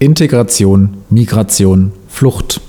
Integration, Migration, Flucht.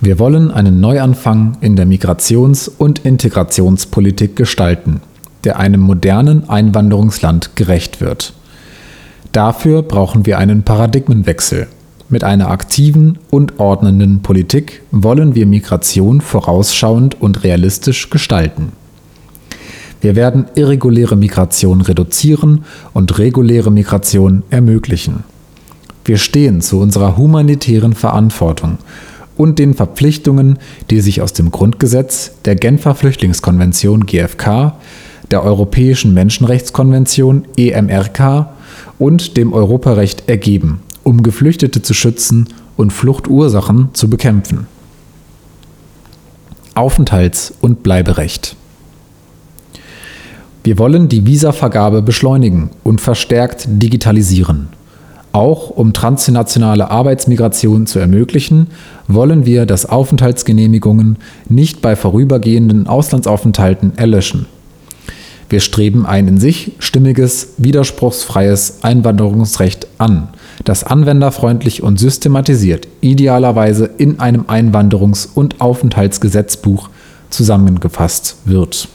Wir wollen einen Neuanfang in der Migrations- und Integrationspolitik gestalten, der einem modernen Einwanderungsland gerecht wird. Dafür brauchen wir einen Paradigmenwechsel. Mit einer aktiven und ordnenden Politik wollen wir Migration vorausschauend und realistisch gestalten. Wir werden irreguläre Migration reduzieren und reguläre Migration ermöglichen. Wir stehen zu unserer humanitären Verantwortung und den Verpflichtungen, die sich aus dem Grundgesetz, der Genfer Flüchtlingskonvention GFK, der Europäischen Menschenrechtskonvention EMRK und dem Europarecht ergeben, um Geflüchtete zu schützen und Fluchtursachen zu bekämpfen. Aufenthalts- und Bleiberecht. Wir wollen die Visavergabe beschleunigen und verstärkt digitalisieren. Auch um transnationale Arbeitsmigration zu ermöglichen, wollen wir, dass Aufenthaltsgenehmigungen nicht bei vorübergehenden Auslandsaufenthalten erlöschen. Wir streben ein in sich stimmiges, widerspruchsfreies Einwanderungsrecht an, das anwenderfreundlich und systematisiert, idealerweise in einem Einwanderungs- und Aufenthaltsgesetzbuch zusammengefasst wird.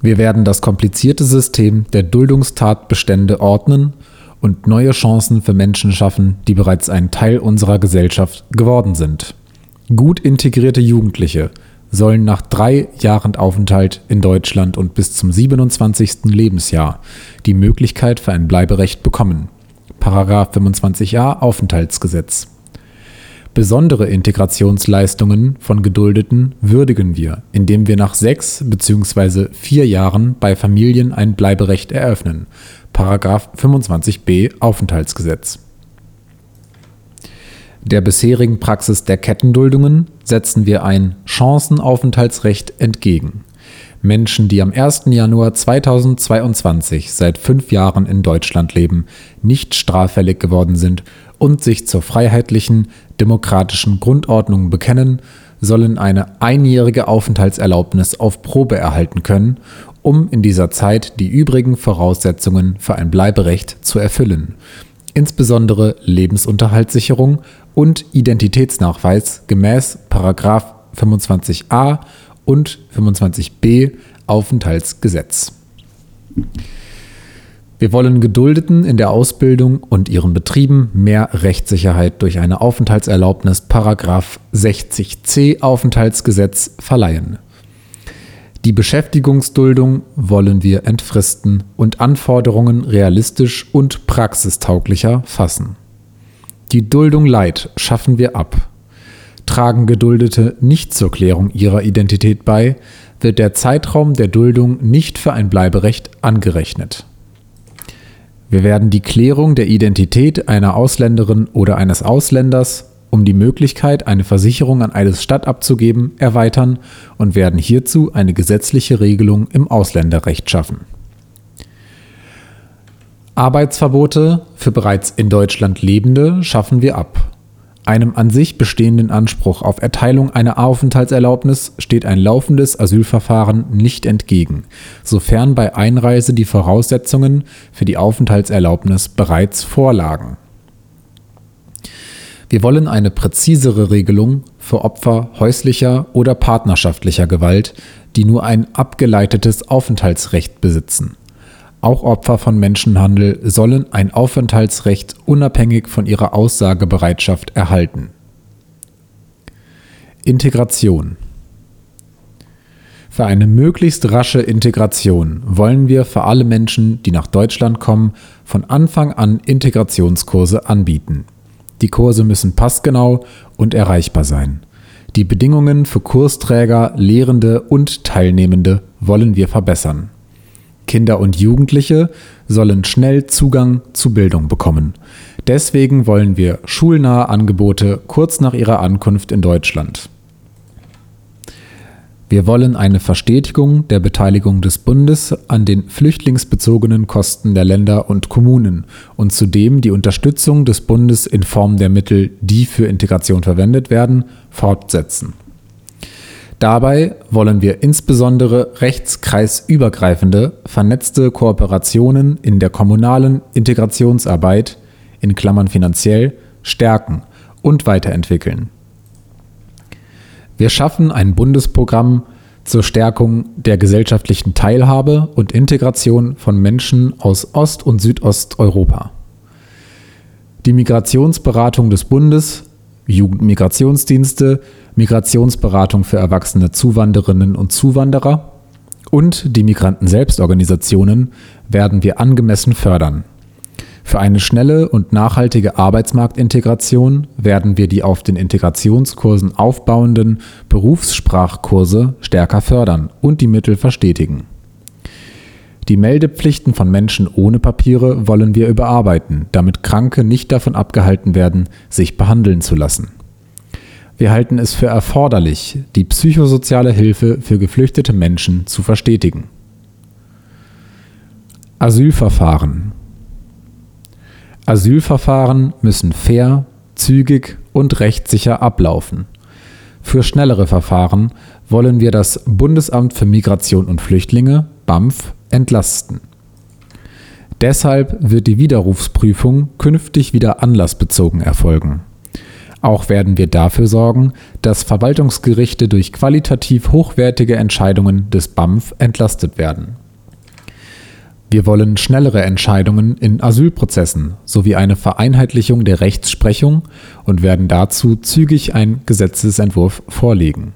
Wir werden das komplizierte System der Duldungstatbestände ordnen und neue Chancen für Menschen schaffen, die bereits ein Teil unserer Gesellschaft geworden sind. Gut integrierte Jugendliche sollen nach drei Jahren Aufenthalt in Deutschland und bis zum 27. Lebensjahr die Möglichkeit für ein Bleiberecht bekommen. Paragraph 25a Aufenthaltsgesetz. Besondere Integrationsleistungen von Geduldeten würdigen wir, indem wir nach sechs bzw. vier Jahren bei Familien ein Bleiberecht eröffnen. Paragraph 25b Aufenthaltsgesetz. Der bisherigen Praxis der Kettenduldungen setzen wir ein Chancenaufenthaltsrecht entgegen. Menschen, die am 1. Januar 2022 seit fünf Jahren in Deutschland leben, nicht straffällig geworden sind und sich zur freiheitlichen, demokratischen Grundordnung bekennen, sollen eine einjährige Aufenthaltserlaubnis auf Probe erhalten können, um in dieser Zeit die übrigen Voraussetzungen für ein Bleiberecht zu erfüllen, insbesondere Lebensunterhaltssicherung und Identitätsnachweis gemäß 25a und 25b Aufenthaltsgesetz. Wir wollen Geduldeten in der Ausbildung und ihren Betrieben mehr Rechtssicherheit durch eine Aufenthaltserlaubnis Paragraf 60c Aufenthaltsgesetz verleihen. Die Beschäftigungsduldung wollen wir entfristen und Anforderungen realistisch und praxistauglicher fassen. Die Duldung Leid schaffen wir ab. Tragen Geduldete nicht zur Klärung ihrer Identität bei, wird der Zeitraum der Duldung nicht für ein Bleiberecht angerechnet. Wir werden die Klärung der Identität einer Ausländerin oder eines Ausländers, um die Möglichkeit, eine Versicherung an eine Stadt abzugeben, erweitern und werden hierzu eine gesetzliche Regelung im Ausländerrecht schaffen. Arbeitsverbote für bereits in Deutschland Lebende schaffen wir ab. Einem an sich bestehenden Anspruch auf Erteilung einer Aufenthaltserlaubnis steht ein laufendes Asylverfahren nicht entgegen, sofern bei Einreise die Voraussetzungen für die Aufenthaltserlaubnis bereits vorlagen. Wir wollen eine präzisere Regelung für Opfer häuslicher oder partnerschaftlicher Gewalt, die nur ein abgeleitetes Aufenthaltsrecht besitzen. Auch Opfer von Menschenhandel sollen ein Aufenthaltsrecht unabhängig von ihrer Aussagebereitschaft erhalten. Integration Für eine möglichst rasche Integration wollen wir für alle Menschen, die nach Deutschland kommen, von Anfang an Integrationskurse anbieten. Die Kurse müssen passgenau und erreichbar sein. Die Bedingungen für Kursträger, Lehrende und Teilnehmende wollen wir verbessern. Kinder und Jugendliche sollen schnell Zugang zu Bildung bekommen. Deswegen wollen wir schulnahe Angebote kurz nach ihrer Ankunft in Deutschland. Wir wollen eine Verstetigung der Beteiligung des Bundes an den flüchtlingsbezogenen Kosten der Länder und Kommunen und zudem die Unterstützung des Bundes in Form der Mittel, die für Integration verwendet werden, fortsetzen. Dabei wollen wir insbesondere rechtskreisübergreifende, vernetzte Kooperationen in der kommunalen Integrationsarbeit, in Klammern finanziell, stärken und weiterentwickeln. Wir schaffen ein Bundesprogramm zur Stärkung der gesellschaftlichen Teilhabe und Integration von Menschen aus Ost- und Südosteuropa. Die Migrationsberatung des Bundes, Jugendmigrationsdienste, Migrationsberatung für erwachsene Zuwanderinnen und Zuwanderer und die Migranten-Selbstorganisationen werden wir angemessen fördern. Für eine schnelle und nachhaltige Arbeitsmarktintegration werden wir die auf den Integrationskursen aufbauenden Berufssprachkurse stärker fördern und die Mittel verstetigen. Die Meldepflichten von Menschen ohne Papiere wollen wir überarbeiten, damit Kranke nicht davon abgehalten werden, sich behandeln zu lassen. Wir halten es für erforderlich, die psychosoziale Hilfe für geflüchtete Menschen zu verstetigen. Asylverfahren Asylverfahren müssen fair, zügig und rechtssicher ablaufen. Für schnellere Verfahren wollen wir das Bundesamt für Migration und Flüchtlinge BAMF entlasten. Deshalb wird die Widerrufsprüfung künftig wieder anlassbezogen erfolgen. Auch werden wir dafür sorgen, dass Verwaltungsgerichte durch qualitativ hochwertige Entscheidungen des BAMF entlastet werden. Wir wollen schnellere Entscheidungen in Asylprozessen sowie eine Vereinheitlichung der Rechtsprechung und werden dazu zügig einen Gesetzesentwurf vorlegen.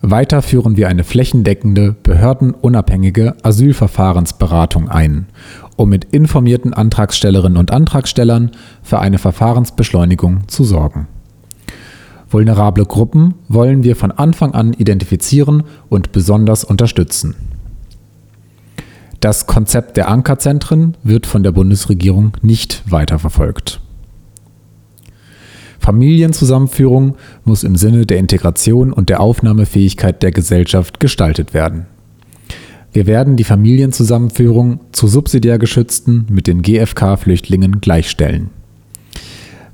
Weiter führen wir eine flächendeckende, behördenunabhängige Asylverfahrensberatung ein, um mit informierten Antragstellerinnen und Antragstellern für eine Verfahrensbeschleunigung zu sorgen. Vulnerable Gruppen wollen wir von Anfang an identifizieren und besonders unterstützen. Das Konzept der Ankerzentren wird von der Bundesregierung nicht weiterverfolgt. Familienzusammenführung muss im Sinne der Integration und der Aufnahmefähigkeit der Gesellschaft gestaltet werden. Wir werden die Familienzusammenführung zu subsidiär geschützten mit den GFK-Flüchtlingen gleichstellen.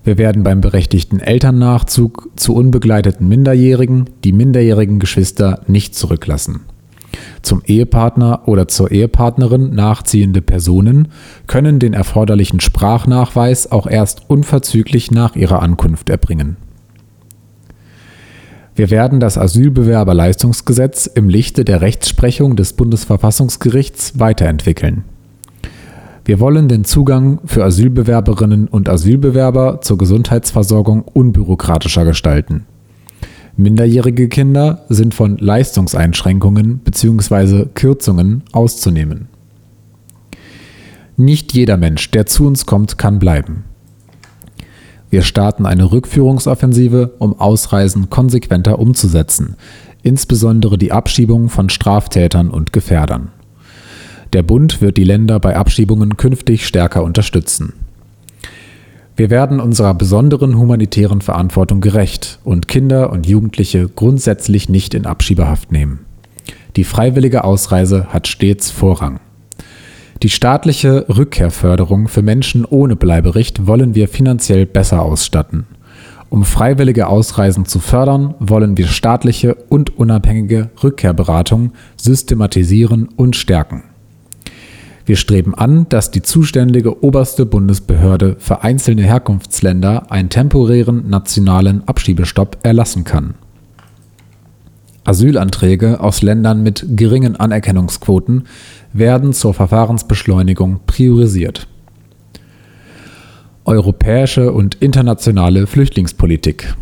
Wir werden beim berechtigten Elternnachzug zu unbegleiteten Minderjährigen die minderjährigen Geschwister nicht zurücklassen. Zum Ehepartner oder zur Ehepartnerin nachziehende Personen können den erforderlichen Sprachnachweis auch erst unverzüglich nach ihrer Ankunft erbringen. Wir werden das Asylbewerberleistungsgesetz im Lichte der Rechtsprechung des Bundesverfassungsgerichts weiterentwickeln. Wir wollen den Zugang für Asylbewerberinnen und Asylbewerber zur Gesundheitsversorgung unbürokratischer gestalten. Minderjährige Kinder sind von Leistungseinschränkungen bzw. Kürzungen auszunehmen. Nicht jeder Mensch, der zu uns kommt, kann bleiben. Wir starten eine Rückführungsoffensive, um Ausreisen konsequenter umzusetzen, insbesondere die Abschiebung von Straftätern und Gefährdern. Der Bund wird die Länder bei Abschiebungen künftig stärker unterstützen. Wir werden unserer besonderen humanitären Verantwortung gerecht und Kinder und Jugendliche grundsätzlich nicht in Abschiebehaft nehmen. Die freiwillige Ausreise hat stets Vorrang. Die staatliche Rückkehrförderung für Menschen ohne Bleiberecht wollen wir finanziell besser ausstatten. Um freiwillige Ausreisen zu fördern, wollen wir staatliche und unabhängige Rückkehrberatung systematisieren und stärken. Wir streben an, dass die zuständige oberste Bundesbehörde für einzelne Herkunftsländer einen temporären nationalen Abschiebestopp erlassen kann. Asylanträge aus Ländern mit geringen Anerkennungsquoten werden zur Verfahrensbeschleunigung priorisiert. Europäische und internationale Flüchtlingspolitik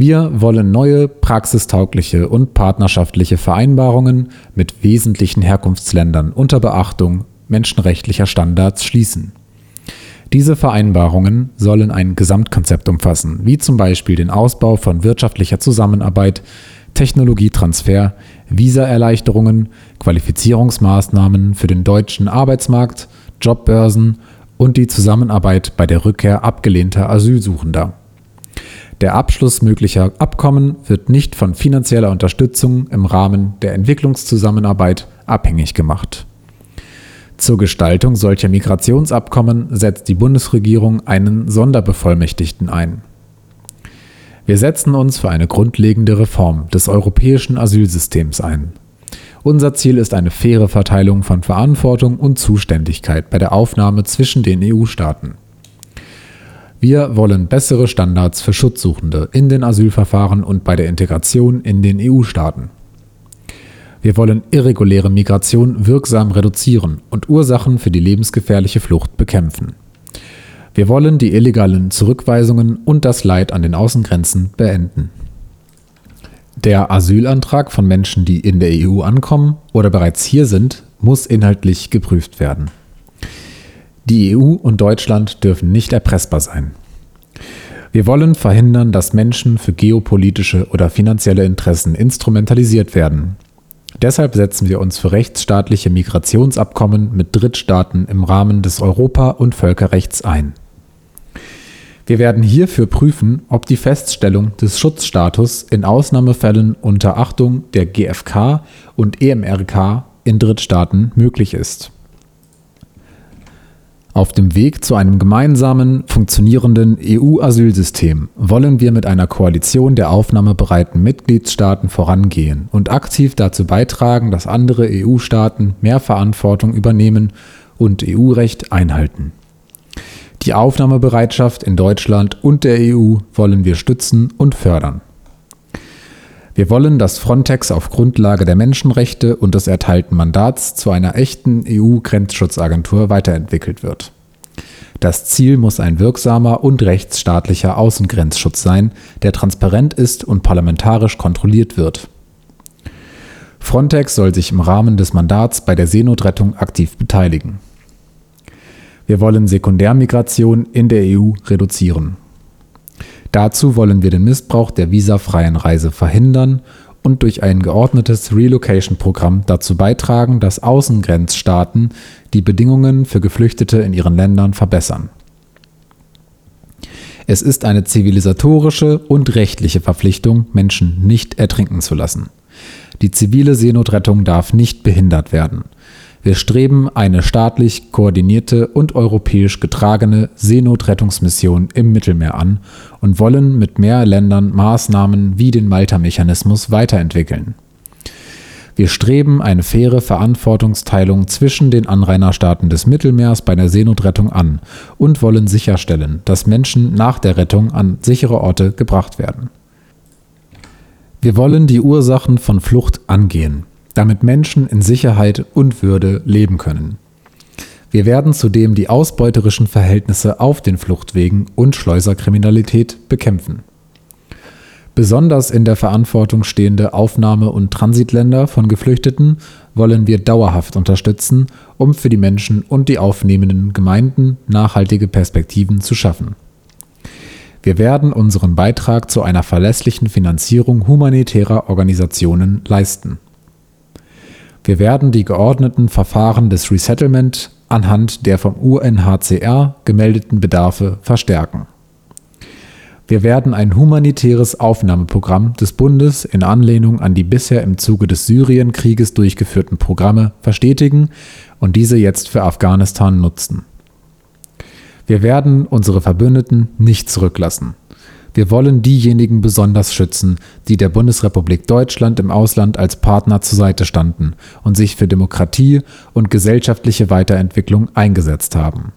wir wollen neue, praxistaugliche und partnerschaftliche Vereinbarungen mit wesentlichen Herkunftsländern unter Beachtung menschenrechtlicher Standards schließen. Diese Vereinbarungen sollen ein Gesamtkonzept umfassen, wie zum Beispiel den Ausbau von wirtschaftlicher Zusammenarbeit, Technologietransfer, Visaerleichterungen, Qualifizierungsmaßnahmen für den deutschen Arbeitsmarkt, Jobbörsen und die Zusammenarbeit bei der Rückkehr abgelehnter Asylsuchender. Der Abschluss möglicher Abkommen wird nicht von finanzieller Unterstützung im Rahmen der Entwicklungszusammenarbeit abhängig gemacht. Zur Gestaltung solcher Migrationsabkommen setzt die Bundesregierung einen Sonderbevollmächtigten ein. Wir setzen uns für eine grundlegende Reform des europäischen Asylsystems ein. Unser Ziel ist eine faire Verteilung von Verantwortung und Zuständigkeit bei der Aufnahme zwischen den EU-Staaten. Wir wollen bessere Standards für Schutzsuchende in den Asylverfahren und bei der Integration in den EU-Staaten. Wir wollen irreguläre Migration wirksam reduzieren und Ursachen für die lebensgefährliche Flucht bekämpfen. Wir wollen die illegalen Zurückweisungen und das Leid an den Außengrenzen beenden. Der Asylantrag von Menschen, die in der EU ankommen oder bereits hier sind, muss inhaltlich geprüft werden. Die EU und Deutschland dürfen nicht erpressbar sein. Wir wollen verhindern, dass Menschen für geopolitische oder finanzielle Interessen instrumentalisiert werden Deshalb setzen wir uns für rechtsstaatliche Migrationsabkommen mit Drittstaaten im Rahmen des Europa- und Völkerrechts ein. Wir werden hierfür prüfen, ob die Feststellung des Schutzstatus in Ausnahmefällen unter Achtung der GfK und EMRK in Drittstaaten möglich ist auf dem Weg zu einem gemeinsamen, funktionierenden EU-Asylsystem wollen wir mit einer Koalition der aufnahmebereiten Mitgliedstaaten vorangehen und aktiv dazu beitragen, dass andere EU-Staaten mehr Verantwortung übernehmen und EU-Recht einhalten. Die Aufnahmebereitschaft in Deutschland und der EU wollen wir stützen und fördern. Wir wollen, dass Frontex auf Grundlage der Menschenrechte und des erteilten Mandats zu einer echten EU-Grenzschutzagentur weiterentwickelt wird. Das Ziel muss ein wirksamer und rechtsstaatlicher Außengrenzschutz sein, der transparent ist und parlamentarisch kontrolliert wird. Frontex soll sich im Rahmen des Mandats bei der Seenotrettung aktiv beteiligen. Wir wollen Sekundärmigration in der EU reduzieren. Dazu wollen wir den Missbrauch der visafreien Reise verhindern und durch ein geordnetes Relocation-Programm dazu beitragen, dass Außengrenzstaaten die Bedingungen für Geflüchtete in ihren Ländern verbessern. Es ist eine zivilisatorische und rechtliche Verpflichtung, Menschen nicht ertrinken zu lassen. Die zivile Seenotrettung darf nicht behindert werden. Wir streben eine staatlich koordinierte und europäisch getragene Seenotrettungsmission im Mittelmeer an und wollen mit mehr Ländern Maßnahmen wie den Malta-Mechanismus weiterentwickeln. Wir streben eine faire Verantwortungsteilung zwischen den Anrainerstaaten des Mittelmeers bei der Seenotrettung an und wollen sicherstellen, dass Menschen nach der Rettung an sichere Orte gebracht werden. Wir wollen die Ursachen von Flucht angehen damit Menschen in Sicherheit und Würde leben können. Wir werden zudem die ausbeuterischen Verhältnisse auf den Fluchtwegen und Schleuserkriminalität bekämpfen. Besonders in der Verantwortung stehende Aufnahme- und Transitländer von Geflüchteten wollen wir dauerhaft unterstützen, um für die Menschen und die aufnehmenden Gemeinden nachhaltige Perspektiven zu schaffen. Wir werden unseren Beitrag zu einer verlässlichen Finanzierung humanitärer Organisationen leisten. Wir werden die geordneten Verfahren des Resettlement anhand der vom UNHCR gemeldeten Bedarfe verstärken. Wir werden ein humanitäres Aufnahmeprogramm des Bundes in Anlehnung an die bisher im Zuge des Syrienkrieges durchgeführten Programme verstetigen und diese jetzt für Afghanistan nutzen. Wir werden unsere Verbündeten nicht zurücklassen. Wir wollen diejenigen besonders schützen, die der Bundesrepublik Deutschland im Ausland als Partner zur Seite standen und sich für Demokratie und gesellschaftliche Weiterentwicklung eingesetzt haben.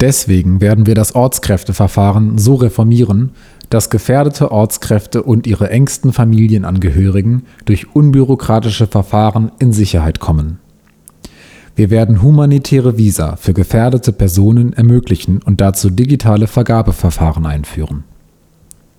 Deswegen werden wir das Ortskräfteverfahren so reformieren, dass gefährdete Ortskräfte und ihre engsten Familienangehörigen durch unbürokratische Verfahren in Sicherheit kommen. Wir werden humanitäre Visa für gefährdete Personen ermöglichen und dazu digitale Vergabeverfahren einführen.